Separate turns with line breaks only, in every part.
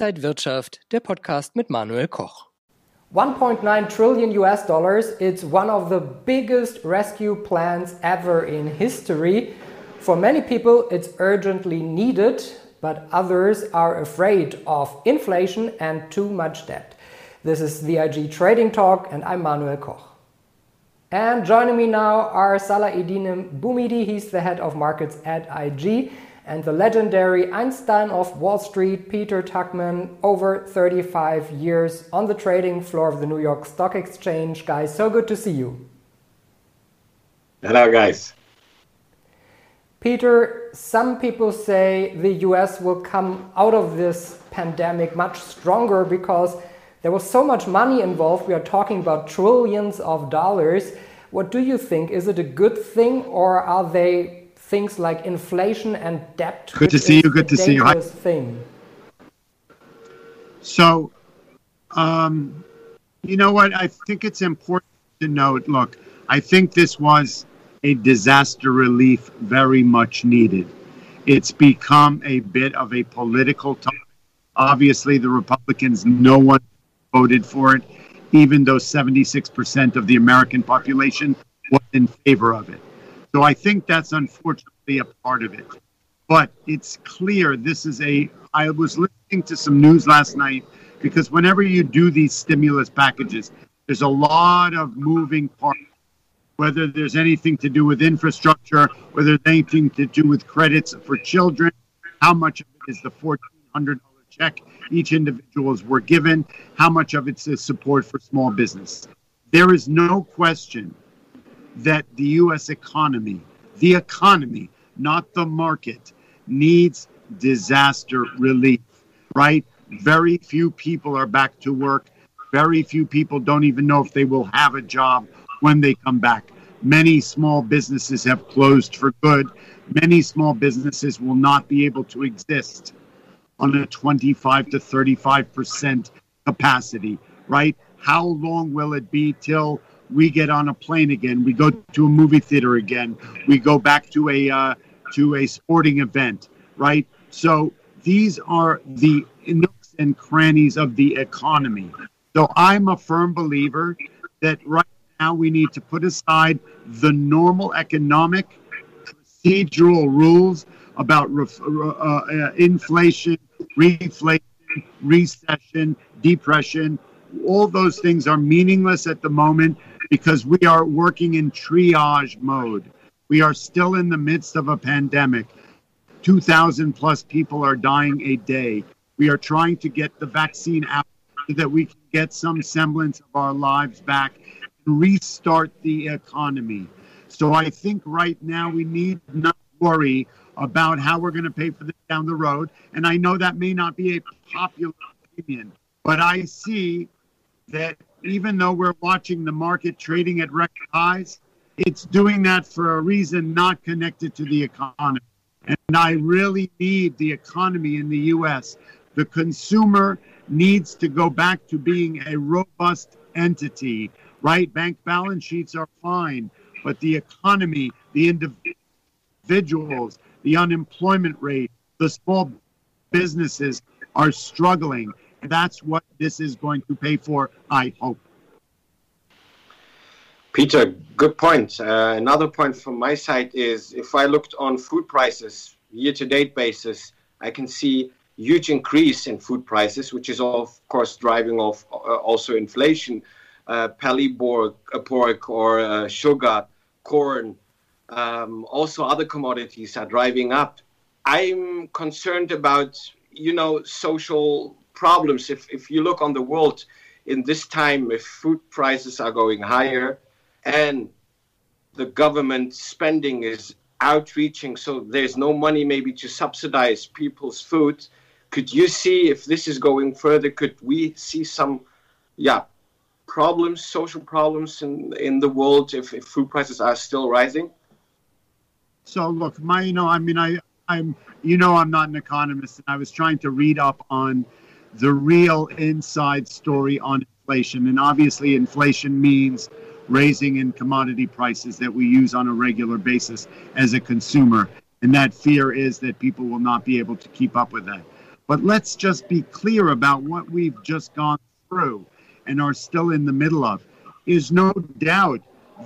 Inside Wirtschaft, der Podcast mit Manuel Koch.
1.9 trillion US dollars. It's one of the biggest rescue plans ever in history. For many people, it's urgently needed, but others are afraid of inflation and too much debt. This is the IG Trading Talk, and I'm Manuel Koch. And joining me now are Salah Eddinem Bouhmidi, he's the head of markets at IG and the legendary Einstein of Wall Street, Peter Tuchman, over 35 years on the trading floor of the New York Stock Exchange. Guys, so good to see you.
Hello, guys.
Peter, some people say the US will come out of this pandemic much stronger because there was so much money involved. We are talking about trillions of dollars. What do you think? Is it a good thing or are they things like inflation and debt.
Good to see you. Good to see you. Hi.
Thing.
So, um, you know what? I think it's important to note. Look, I think this was a disaster relief very much needed. It's become a bit of a political topic. Obviously, the Republicans, no one voted for it, even though 76% of the American population was in favor of it. So I think that's unfortunately a part of it. But it's clear this is a. I was listening to some news last night because whenever you do these stimulus packages, there's a lot of moving parts. Whether there's anything to do with infrastructure, whether there's anything to do with credits for children, how much of it is the $1,400 check each individuals were given, how much of it's a support for small business. There is no question that the U.S. economy, the economy, not the market, needs disaster relief, right? Very few people are back to work. Very few people don't even know if they will have a job when they come back. Many small businesses have closed for good. Many small businesses will not be able to exist on a 25 to 35% capacity, right? How long will it be till we get on a plane again, we go to a movie theater again, we go back to a uh, to a sporting event, right? So these are the nooks and crannies of the economy. So I'm a firm believer that right now we need to put aside the normal economic procedural rules about ref, uh, uh, inflation, reflation, recession, depression. All those things are meaningless at the moment because we are working in triage mode. We are still in the midst of a pandemic. 2,000 plus people are dying a day. We are trying to get the vaccine out so that we can get some semblance of our lives back and restart the economy. So I think right now we need not worry about how we're going to pay for this down the road. And I know that may not be a popular opinion, but I see that even though we're watching the market trading at record highs, it's doing that for a reason not connected to the economy. And I really need the economy in the US. The consumer needs to go back to being a robust entity, right? Bank balance sheets are fine, but the economy, the individuals, the unemployment rate, the small businesses are struggling. That's what this is going to pay for, I hope.
Peter, good point. Uh, another point from my side is if I looked on food prices year to date basis, I can see huge increase in food prices, which is of course driving off uh, also inflation. Uh, pork, uh, pork or uh, sugar, corn, um, also other commodities are driving up. I'm concerned about you know social problems. If, if you look on the world in this time, if food prices are going higher and the government spending is outreaching, so there's no money maybe to subsidize people's food. Could you see if this is going further? Could we see some, yeah, problems, social problems in in the world if, if food prices are still rising?
So look, my you know, I mean, I I'm you know I'm not an economist, and I was trying to read up on the real inside story on inflation. And obviously, inflation means raising in commodity prices that we use on a regular basis as a consumer. And that fear is that people will not be able to keep up with that. But let's just be clear about what we've just gone through and are still in the middle of. Is no doubt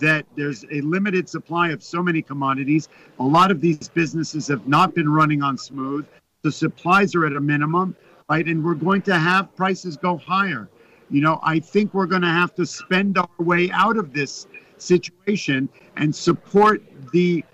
that there's a limited supply of so many commodities. A lot of these businesses have not been running on smooth. The supplies are at a minimum, right? And we're going to have prices go higher. You know, I think we're going to have to spend our way out of this situation and support the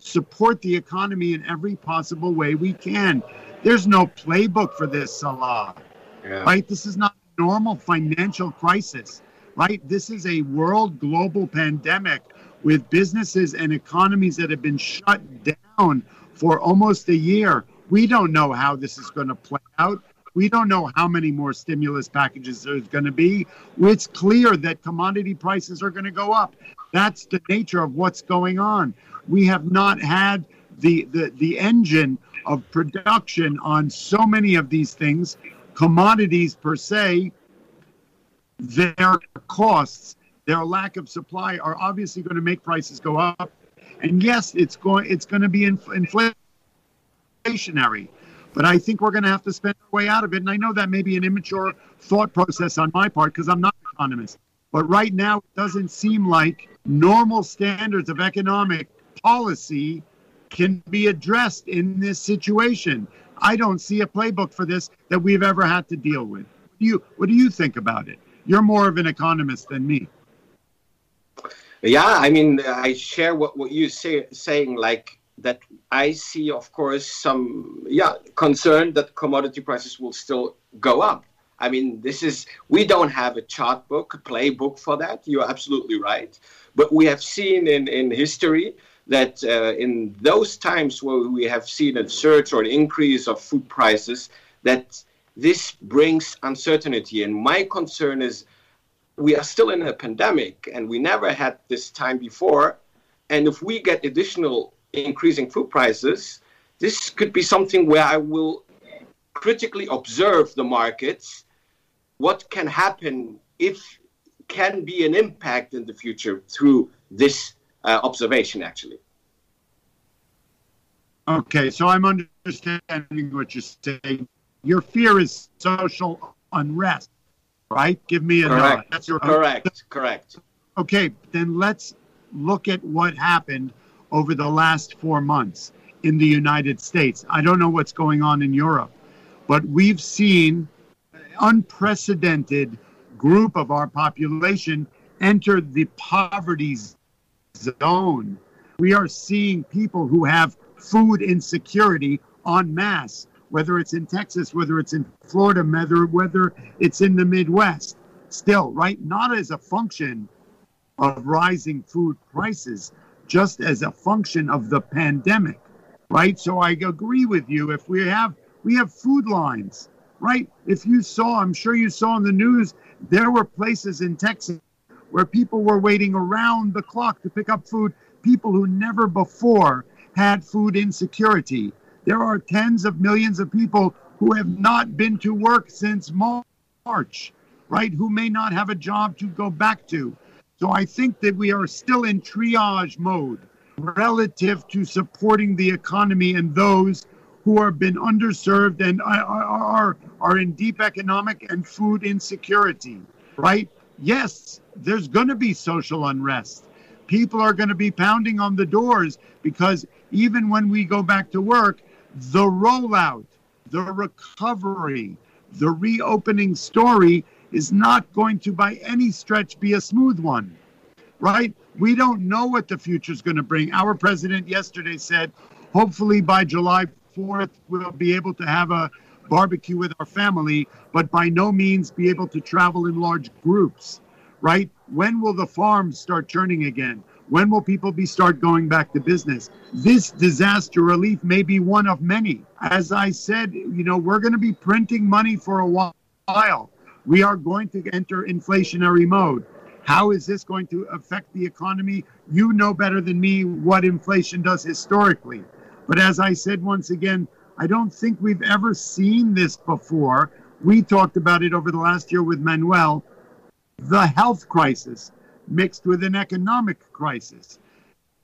support the economy in every possible way we can. There's no playbook for this, Salah. Yeah. Right? This is not a normal financial crisis right? This is a world global pandemic with businesses and economies that have been shut down for almost a year. We don't know how this is going to play out. We don't know how many more stimulus packages there's going to be. It's clear that commodity prices are going to go up. That's the nature of what's going on. We have not had the, the, the engine of production on so many of these things, commodities per se, their costs, their lack of supply are obviously going to make prices go up. And yes, it's going it's going to be inflationary. But I think we're going to have to spend our way out of it. And I know that may be an immature thought process on my part because I'm not an economist. But right now, it doesn't seem like normal standards of economic policy can be addressed in this situation. I don't see a playbook for this that we've ever had to deal with. What do you, what do you think about it? You're more of an economist than me.
Yeah, I mean, I share what, what you're say, saying, like that I see, of course, some, yeah, concern that commodity prices will still go up. I mean, this is, we don't have a chart book, a playbook for that. You're absolutely right. But we have seen in, in history that uh, in those times where we have seen a surge or an increase of food prices, that this brings uncertainty. And my concern is we are still in a pandemic and we never had this time before. And if we get additional increasing food prices, this could be something where I will critically observe the markets. What can happen if can be an impact in the future through this uh, observation, actually.
Okay, so I'm understanding what you're saying your fear is social unrest, right? Give me a
correct.
nod. That's your
correct. Correct.
Okay, then let's look at what happened over the last four months in the United States. I don't know what's going on in Europe, but we've seen unprecedented group of our population enter the poverty zone. We are seeing people who have food insecurity en masse whether it's in Texas, whether it's in Florida, whether whether it's in the Midwest. Still, right? Not as a function of rising food prices, just as a function of the pandemic, right? So I agree with you. If we have we have food lines, right? If you saw, I'm sure you saw in the news, there were places in Texas where people were waiting around the clock to pick up food. People who never before had food insecurity there are tens of millions of people who have not been to work since March, right? Who may not have a job to go back to. So I think that we are still in triage mode relative to supporting the economy and those who have been underserved and are, are, are in deep economic and food insecurity, right? Yes, there's going to be social unrest. People are going to be pounding on the doors because even when we go back to work, the rollout, the recovery, the reopening story is not going to, by any stretch, be a smooth one, right? We don't know what the future is going to bring. Our president yesterday said, hopefully by July 4th, we'll be able to have a barbecue with our family, but by no means be able to travel in large groups, right? When will the farms start churning again? When will people be start going back to business? This disaster relief may be one of many. As I said, you know, we're going to be printing money for a while. We are going to enter inflationary mode. How is this going to affect the economy? You know better than me what inflation does historically. But as I said once again, I don't think we've ever seen this before. We talked about it over the last year with Manuel. The health crisis mixed with an economic crisis,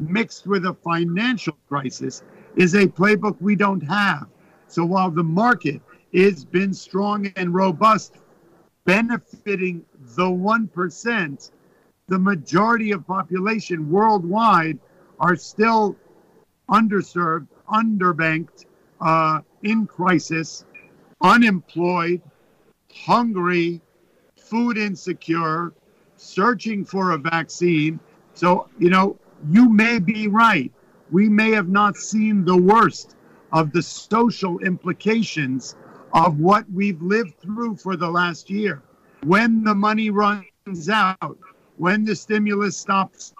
mixed with a financial crisis, is a playbook we don't have. So while the market has been strong and robust, benefiting the 1%. The majority of population worldwide are still underserved, underbanked, uh, in crisis, unemployed, hungry, food insecure, searching for a vaccine. So, you know, you may be right. We may have not seen the worst of the social implications of what we've lived through for the last year. When the money runs out, when the stimulus stops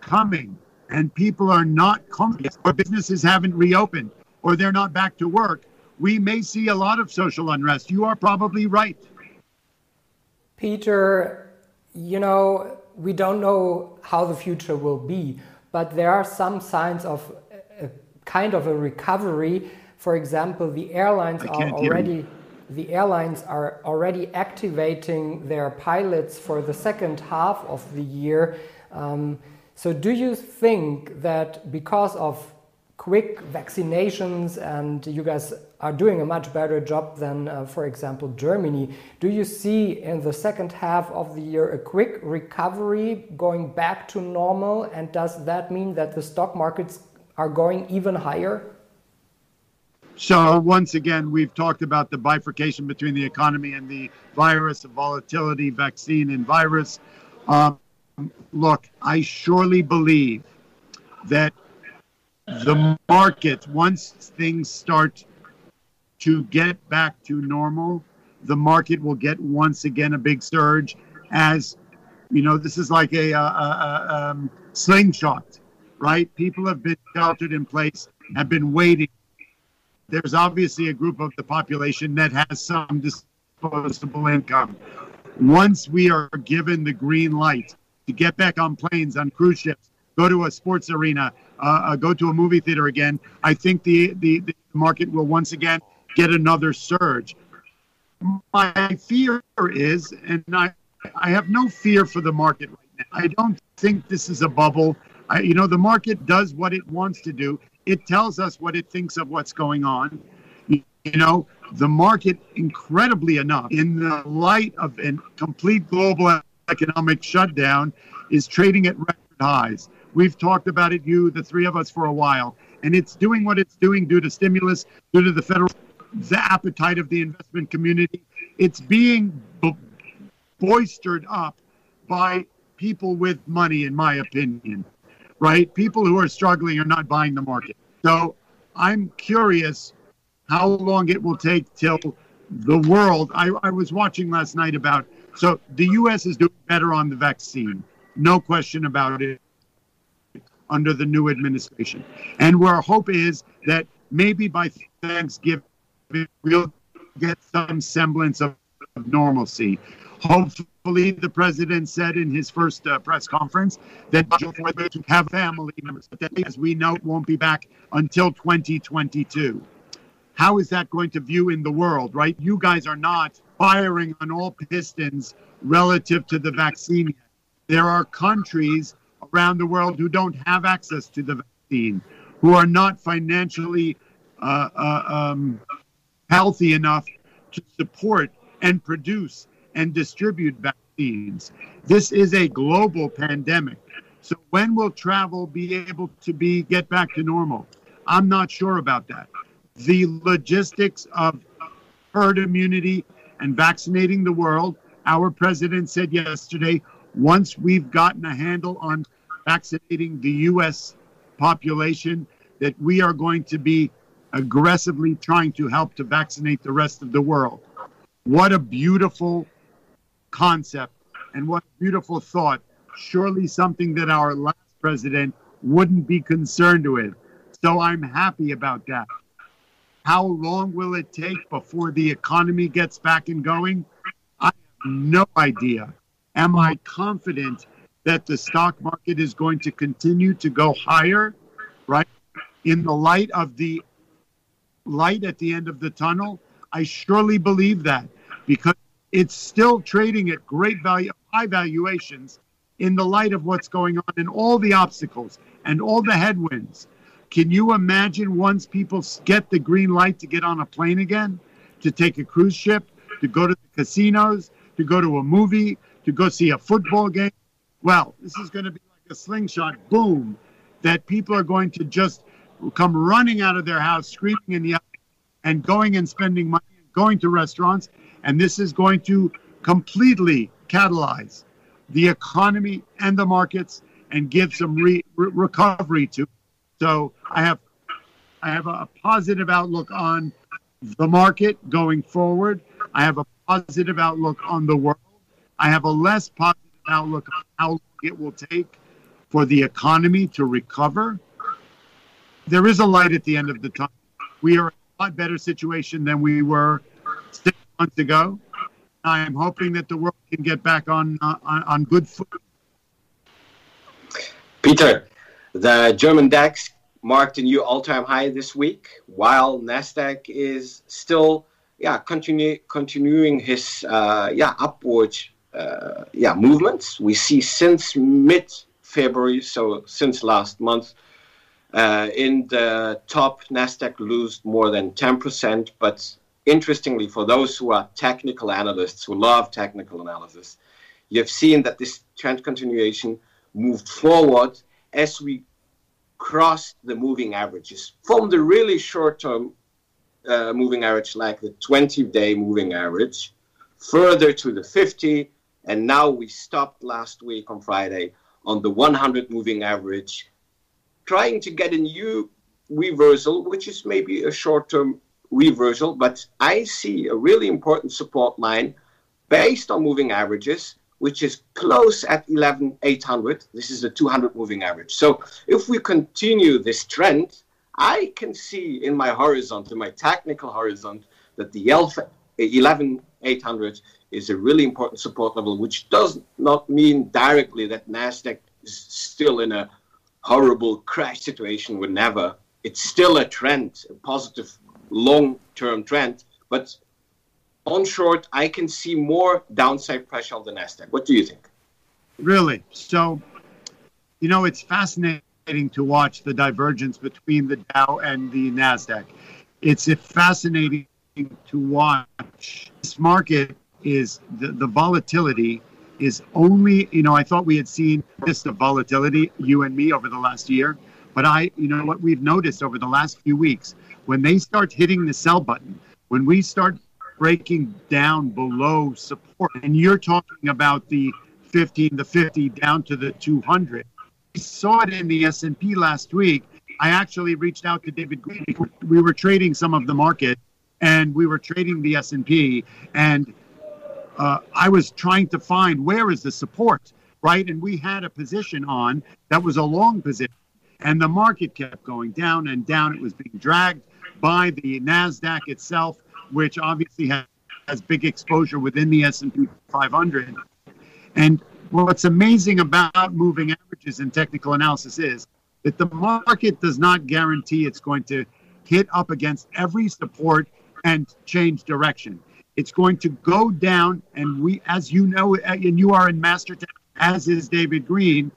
coming, and people are not coming, or businesses haven't reopened, or they're not back to work, we may see a lot of social unrest. You are probably right.
Peter, you know, we don't know how the future will be, but there are some signs of a, kind of a recovery. For example, the airlines are already the airlines are already activating their pilots for the second half of the year. Um, so, do you think that because of quick vaccinations and you guys are doing a much better job than, uh, for example, Germany. Do you see in the second half of the year a quick recovery going back to normal? And does that mean that the stock markets are going even higher?
So, once again, we've talked about the bifurcation between the economy and the virus, the volatility, vaccine, and virus. Um, look, I surely believe that the market, once things start to get back to normal, the market will get once again a big surge as you know this is like a, a, a um, slingshot right people have been sheltered in place have been waiting there's obviously a group of the population that has some disposable income once we are given the green light to get back on planes on cruise ships go to a sports arena uh, uh, go to a movie theater again, I think the, the, the market will once again get another surge. My fear is, and I, I have no fear for the market right now. I don't think this is a bubble. I, you know, the market does what it wants to do. It tells us what it thinks of what's going on. You know, the market, incredibly enough, in the light of a complete global economic shutdown, is trading at record highs. We've talked about it, you, the three of us, for a while. And it's doing what it's doing due to stimulus, due to the federal, the appetite of the investment community. It's being bo- boistered up by people with money, in my opinion, right? People who are struggling are not buying the market. So I'm curious how long it will take till the world. I, I was watching last night about, so the U.S. is doing better on the vaccine, no question about it under the new administration. And where our hope is that maybe by Thanksgiving, we'll get some semblance of, of normalcy. Hopefully, the president said in his first uh, press conference that to have family members, but that, as we know, won't be back until 2022. How is that going to view in the world, right? You guys are not firing on all pistons relative to the vaccine. There are countries around the world who don't have access to the vaccine, who are not financially uh, uh, um, healthy enough to support and produce and distribute vaccines. This is a global pandemic. So when will travel be able to be get back to normal? I'm not sure about that. The logistics of herd immunity and vaccinating the world, our president said yesterday, once we've gotten a handle on vaccinating the U.S. population, that we are going to be aggressively trying to help to vaccinate the rest of the world. What a beautiful concept and what a beautiful thought. Surely something that our last president wouldn't be concerned with. So I'm happy about that. How long will it take before the economy gets back and going? I have no idea. Am I confident that the stock market is going to continue to go higher, right? In the light of the light at the end of the tunnel, I surely believe that because it's still trading at great value, high valuations in the light of what's going on and all the obstacles and all the headwinds. Can you imagine once people get the green light to get on a plane again, to take a cruise ship, to go to the casinos, to go to a movie, to go see a football game. Well, this is going to be like a slingshot boom that people are going to just come running out of their house, screaming and yelling, and going and spending money, going to restaurants. And this is going to completely catalyze the economy and the markets and give some re- re- recovery to. So I have I have a positive outlook on the market going forward. I have a positive outlook on the world. I have a less positive outlook on how long it will take for the economy to recover. There is a light at the end of the tunnel. We are in a lot better situation than we were six months ago. I am hoping that the world can get back on uh, on, on good foot.
Peter, the German DAX marked a new all-time high this week, while Nasdaq is still yeah continue, continuing his uh, yeah upward uh, yeah movements. We see since mid February, so since last month, uh, in the top Nasdaq lost more than ten percent, but interestingly, for those who are technical analysts who love technical analysis, you've seen that this trend continuation moved forward as we crossed the moving averages from the really short term uh, moving average, like the 20 day moving average, further to the 50. And now we stopped last week on Friday on the 100 moving average, trying to get a new reversal, which is maybe a short term reversal, but I see a really important support line based on moving averages, which is close at 11,800. This is the 200 moving average. So if we continue this trend, I can see in my horizon, in my technical horizon, that the 11,800 is a really important support level, which does not mean directly that NASDAQ is still in a horrible crash situation whenever. It's still a trend, a positive long-term trend. But on short, I can see more downside pressure on the Nasdaq. What do you think?
Really? So, you know, it's fascinating to watch the divergence between the Dow and the Nasdaq. It's fascinating to watch. This market is the, the volatility is only, you know, I thought we had seen this of volatility, you and me, over the last year. But I, you know, what we've noticed over the last few weeks when they start hitting the sell button, when we start breaking down below support, and you're talking about the 15, the 50 down to the 200. We saw it in the S&P last week. I actually reached out to David Green. We were trading some of the market, and we were trading the S&P, and uh, I was trying to find where is the support, right? And we had a position on that was a long position, and the market kept going down and down. It was being dragged by the Nasdaq itself, which obviously has, has big exposure within the S&P 500. And what's amazing about moving averages in technical analysis is that the market does not guarantee it's going to hit up against every support and change direction. It's going to go down, and we, as you know, and you are in master, as is David Green,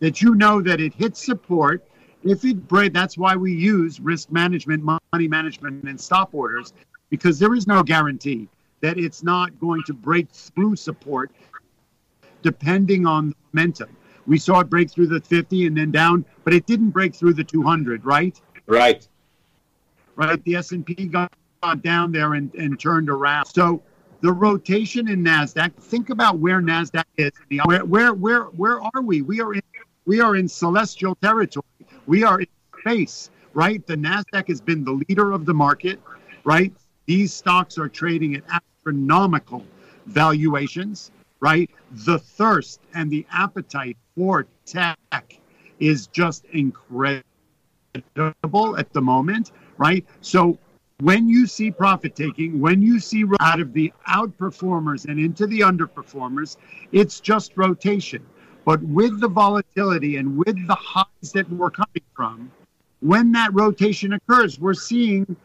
that you know that it hits support if it break, that's why we use risk management, money management, and stop orders, because there is no guarantee that it's not going to break through support depending on the momentum. We saw it break through the 50 and then down, but it didn't break through the 200, right?
Right.
Right. The S&P got down there and, and turned around. So the rotation in Nasdaq. Think about where Nasdaq is. Where where where where are we? We are in we are in celestial territory. We are in space, right? The NASDAQ has been the leader of the market, right? These stocks are trading at astronomical valuations, right? The thirst and the appetite for tech is just incredible at the moment, right? So when you see profit taking, when you see out of the outperformers and into the underperformers, it's just rotation. But with the volatility and with the highs that we're coming from, when that rotation occurs, we're seeing,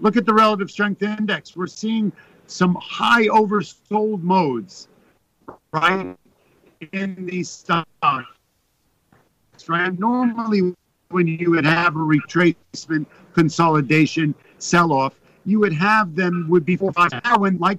look at the relative strength index, we're seeing some high oversold modes, right, in these stocks, right? Normally, when you would have a retracement, consolidation, sell off, you would have them would be four five. Now, when like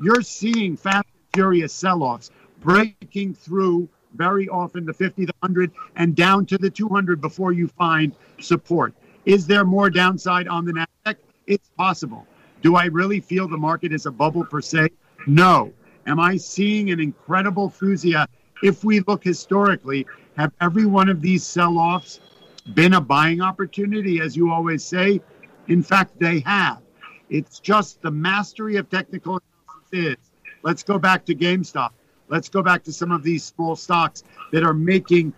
you're seeing fast furious sell-offs breaking through very often the 50, the 100, and down to the 200 before you find support. Is there more downside on the Nasdaq? It's possible. Do I really feel the market is a bubble per se? No. Am I seeing an incredible fusia? If we look historically, have every one of these sell-offs been a buying opportunity, as you always say? In fact, they have. It's just the mastery of technical analysis is. Let's go back to GameStop. Let's go back to some of these small stocks that are making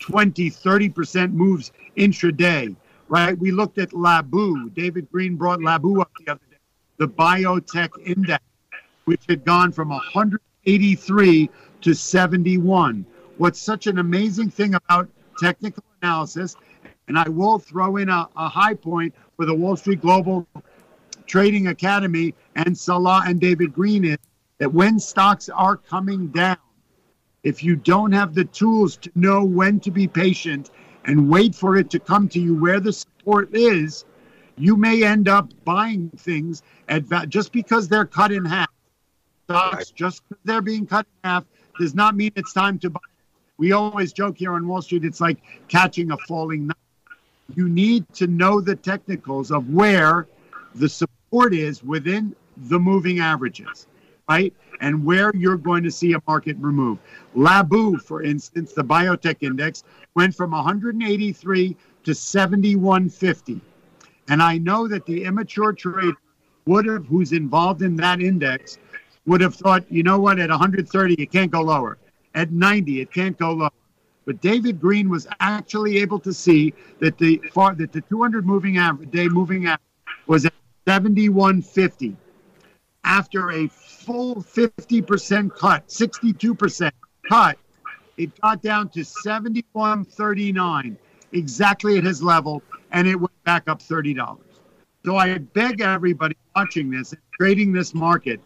20, 30% moves intraday, right? We looked at LABU. David Green brought LABU up the other day, the biotech index, which had gone from 183 to 71. What's such an amazing thing about technical analysis, and I will throw in a, a high point for the Wall Street Global Trading Academy and Salah and David Green is that when stocks are coming down, if you don't have the tools to know when to be patient and wait for it to come to you where the support is, you may end up buying things at va- just because they're cut in half. Stocks, just because they're being cut in half, does not mean it's time to buy. We always joke here on Wall Street, it's like catching a falling knife. You need to know the technicals of where the support is within the moving averages right? And where you're going to see a market remove. LABU, for instance, the biotech index went from 183 to 7150. And I know that the immature trader would have, who's involved in that index, would have thought, you know what, at 130, it can't go lower. At 90, it can't go lower. But David Green was actually able to see that the far, that the 200 moving average day moving average was at 7150 after a full 50% cut, 62% cut, it got down to 71.39, exactly at his level, and it went back up $30. So I beg everybody watching this, and trading this market,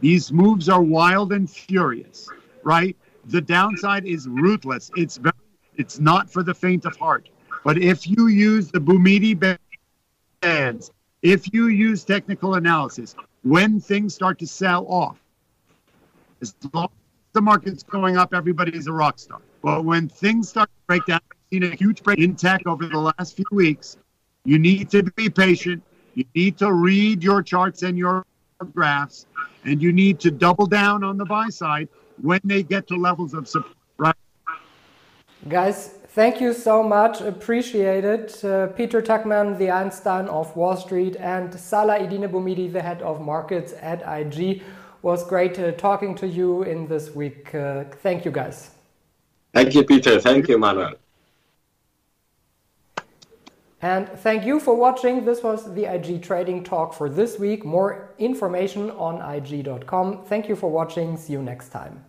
these moves are wild and furious, right? The downside is ruthless. It's very, it's not for the faint of heart. But if you use the Bouhmidi bands, if you use technical analysis, when things start to sell off, as long as the market's going up, everybody's a rock star. But when things start to break down, we've seen a huge break in tech over the last few weeks. You need to be patient. You need to read your charts and your graphs, and you need to double down on the buy side when they get to levels of support. Right,
guys. Thank you so much. Appreciate it. Uh, Peter Tuchman, the Einstein of Wall Street, and Salah Bouhmidi, the head of markets at IG. Was great uh, talking to you in this week. Uh, thank you, guys.
Thank you, Peter. Thank you, Manuel.
And thank you for watching. This was the IG Trading Talk for this week. More information on IG.com. Thank you for watching. See you next time.